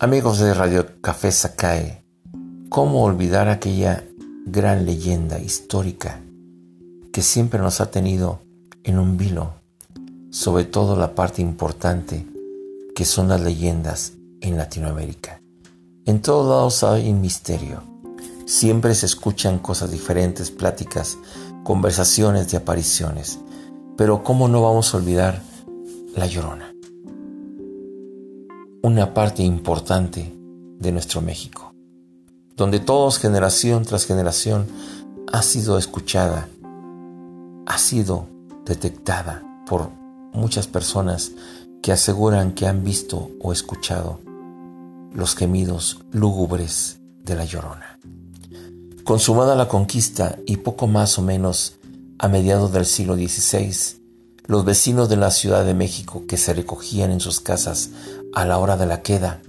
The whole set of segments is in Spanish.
Amigos de Radio Café Sacae, ¿cómo olvidar aquella gran leyenda histórica que siempre nos ha tenido en un vilo, sobre todo la parte importante que son las leyendas en Latinoamérica? En todos lados hay un misterio. Siempre se escuchan cosas diferentes, pláticas, conversaciones de apariciones. Pero ¿cómo no vamos a olvidar la llorona? Una parte importante de nuestro México, donde todos, generación tras generación, ha sido escuchada, ha sido detectada por muchas personas que aseguran que han visto o escuchado los gemidos lúgubres de la llorona. Consumada la conquista y poco más o menos a mediados del siglo XVI, los vecinos de la Ciudad de México que se recogían en sus casas a la hora de la queda,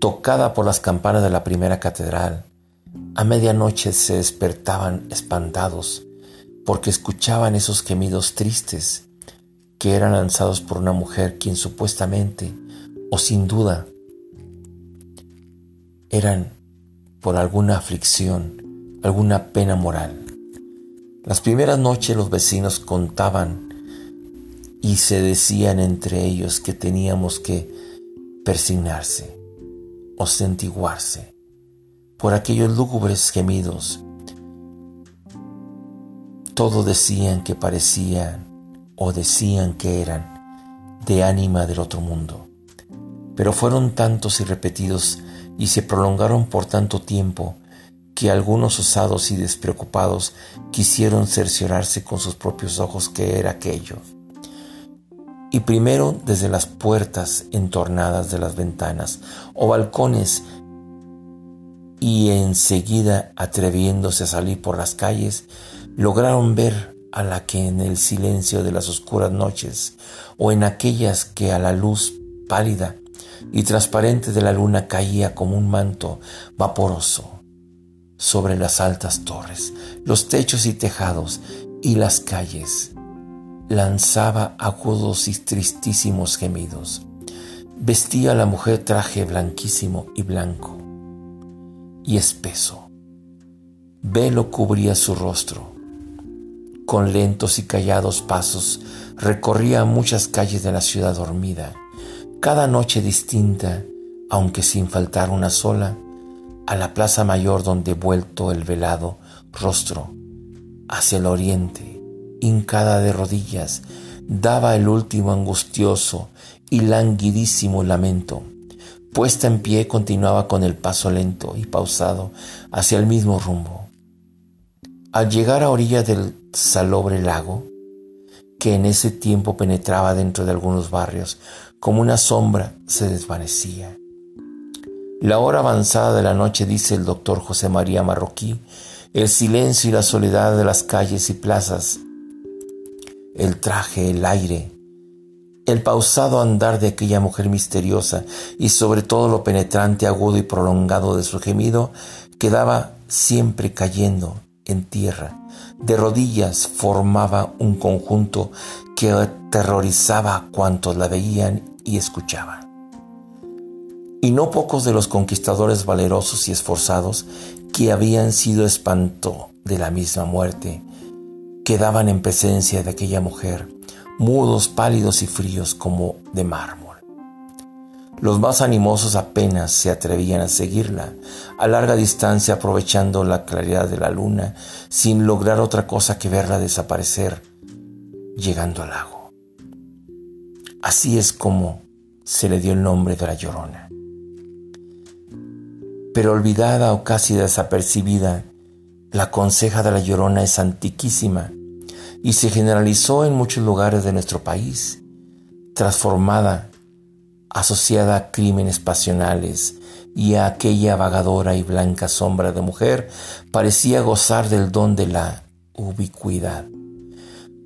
tocada por las campanas de la primera catedral, a medianoche se despertaban espantados porque escuchaban esos gemidos tristes que eran lanzados por una mujer quien supuestamente o sin duda eran por alguna aflicción, alguna pena moral. Las primeras noches los vecinos contaban y se decían entre ellos que teníamos que persignarse o sentiguarse por aquellos lúgubres gemidos. Todos decían que parecían o decían que eran de ánima del otro mundo, pero fueron tantos y repetidos y se prolongaron por tanto tiempo que algunos osados y despreocupados quisieron cerciorarse con sus propios ojos que era aquello. Y primero desde las puertas entornadas de las ventanas o balcones y enseguida atreviéndose a salir por las calles, lograron ver a la que en el silencio de las oscuras noches o en aquellas que a la luz pálida y transparente de la luna caía como un manto vaporoso sobre las altas torres, los techos y tejados y las calles. Lanzaba agudos y tristísimos gemidos. Vestía la mujer traje blanquísimo y blanco y espeso. Velo cubría su rostro. Con lentos y callados pasos recorría muchas calles de la ciudad dormida cada noche distinta, aunque sin faltar una sola, a la plaza mayor donde vuelto el velado rostro hacia el oriente, hincada de rodillas, daba el último angustioso y languidísimo lamento. Puesta en pie continuaba con el paso lento y pausado hacia el mismo rumbo. Al llegar a orilla del salobre lago, que en ese tiempo penetraba dentro de algunos barrios, como una sombra se desvanecía. La hora avanzada de la noche, dice el doctor José María Marroquí, el silencio y la soledad de las calles y plazas, el traje, el aire, el pausado andar de aquella mujer misteriosa y sobre todo lo penetrante, agudo y prolongado de su gemido, quedaba siempre cayendo en tierra. De rodillas formaba un conjunto que aterrorizaba a cuantos la veían y escuchaba. Y no pocos de los conquistadores valerosos y esforzados que habían sido espanto de la misma muerte, quedaban en presencia de aquella mujer, mudos, pálidos y fríos como de mármol. Los más animosos apenas se atrevían a seguirla, a larga distancia aprovechando la claridad de la luna, sin lograr otra cosa que verla desaparecer, llegando al lago. Así es como se le dio el nombre de la Llorona. Pero olvidada o casi desapercibida, la conseja de la Llorona es antiquísima y se generalizó en muchos lugares de nuestro país, transformada, asociada a crímenes pasionales y a aquella vagadora y blanca sombra de mujer, parecía gozar del don de la ubicuidad,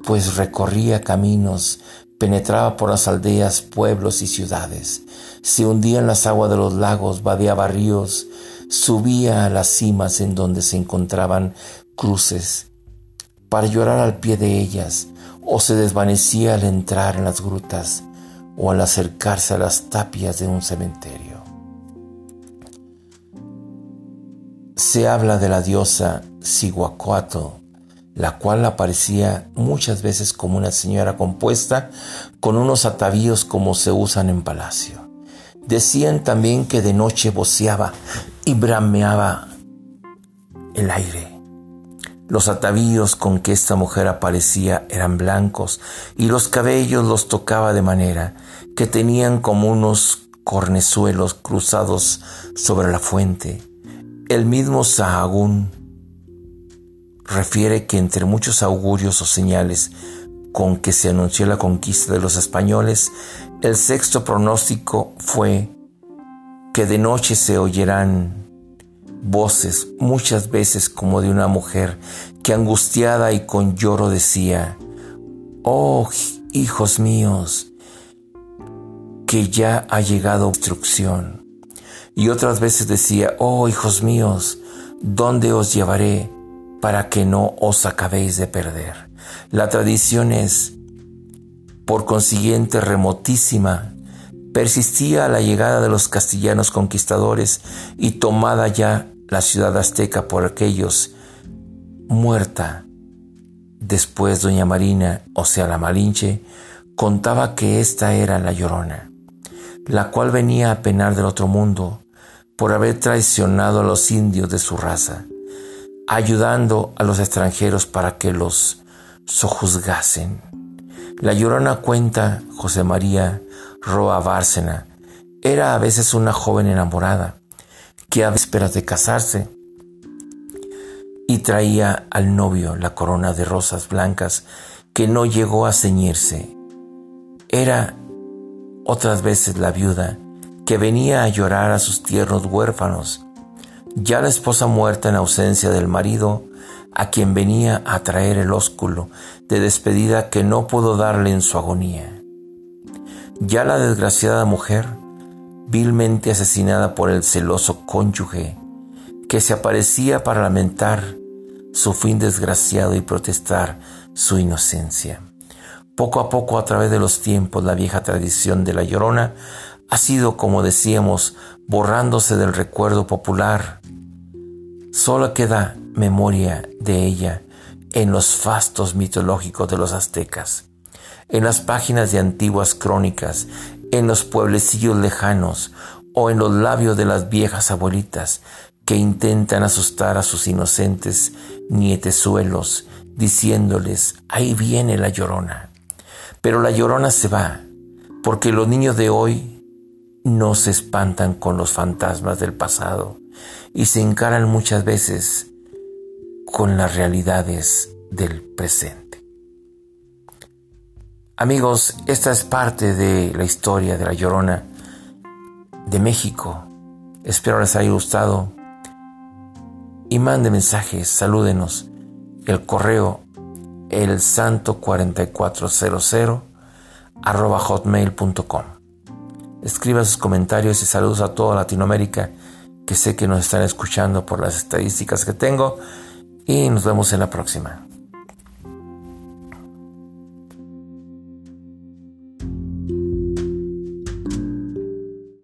pues recorría caminos Penetraba por las aldeas, pueblos y ciudades. Se hundía en las aguas de los lagos, vadeaba ríos, subía a las cimas en donde se encontraban cruces para llorar al pie de ellas, o se desvanecía al entrar en las grutas o al acercarse a las tapias de un cementerio. Se habla de la diosa Siguacuato, la cual aparecía muchas veces como una señora compuesta con unos atavíos como se usan en palacio. Decían también que de noche voceaba y brameaba el aire los atavíos con que esta mujer aparecía eran blancos y los cabellos los tocaba de manera que tenían como unos cornezuelos cruzados sobre la fuente. El mismo Sahagún refiere que entre muchos augurios o señales con que se anunció la conquista de los españoles, el sexto pronóstico fue que de noche se oyeran voces, muchas veces como de una mujer, que angustiada y con lloro decía, Oh, hijos míos, que ya ha llegado destrucción. Y otras veces decía, Oh, hijos míos, ¿dónde os llevaré para que no os acabéis de perder? La tradición es, por consiguiente, remotísima persistía la llegada de los castellanos conquistadores y tomada ya la ciudad azteca por aquellos, muerta. Después doña Marina, o sea la Malinche, contaba que esta era la Llorona, la cual venía a penar del otro mundo por haber traicionado a los indios de su raza, ayudando a los extranjeros para que los sojuzgasen. La Llorona cuenta José María Roa Bárcena. Era a veces una joven enamorada que a vísperas de casarse y traía al novio la corona de rosas blancas que no llegó a ceñirse. Era otras veces la viuda que venía a llorar a sus tiernos huérfanos, ya la esposa muerta en ausencia del marido, a quien venía a traer el ósculo de despedida que no pudo darle en su agonía. Ya la desgraciada mujer, vilmente asesinada por el celoso cónyuge, que se aparecía para lamentar su fin desgraciado y protestar su inocencia. Poco a poco, a través de los tiempos, la vieja tradición de la llorona ha sido, como decíamos, borrándose del recuerdo popular. Solo queda memoria de ella en los fastos mitológicos de los aztecas en las páginas de antiguas crónicas, en los pueblecillos lejanos o en los labios de las viejas abuelitas que intentan asustar a sus inocentes nietezuelos, diciéndoles, ahí viene la llorona. Pero la llorona se va, porque los niños de hoy no se espantan con los fantasmas del pasado y se encaran muchas veces con las realidades del presente. Amigos, esta es parte de la historia de la Llorona de México. Espero les haya gustado. Y mande mensajes, salúdenos. El correo el santo 4400 arroba hotmail.com. Escriba sus comentarios y saludos a toda Latinoamérica que sé que nos están escuchando por las estadísticas que tengo y nos vemos en la próxima.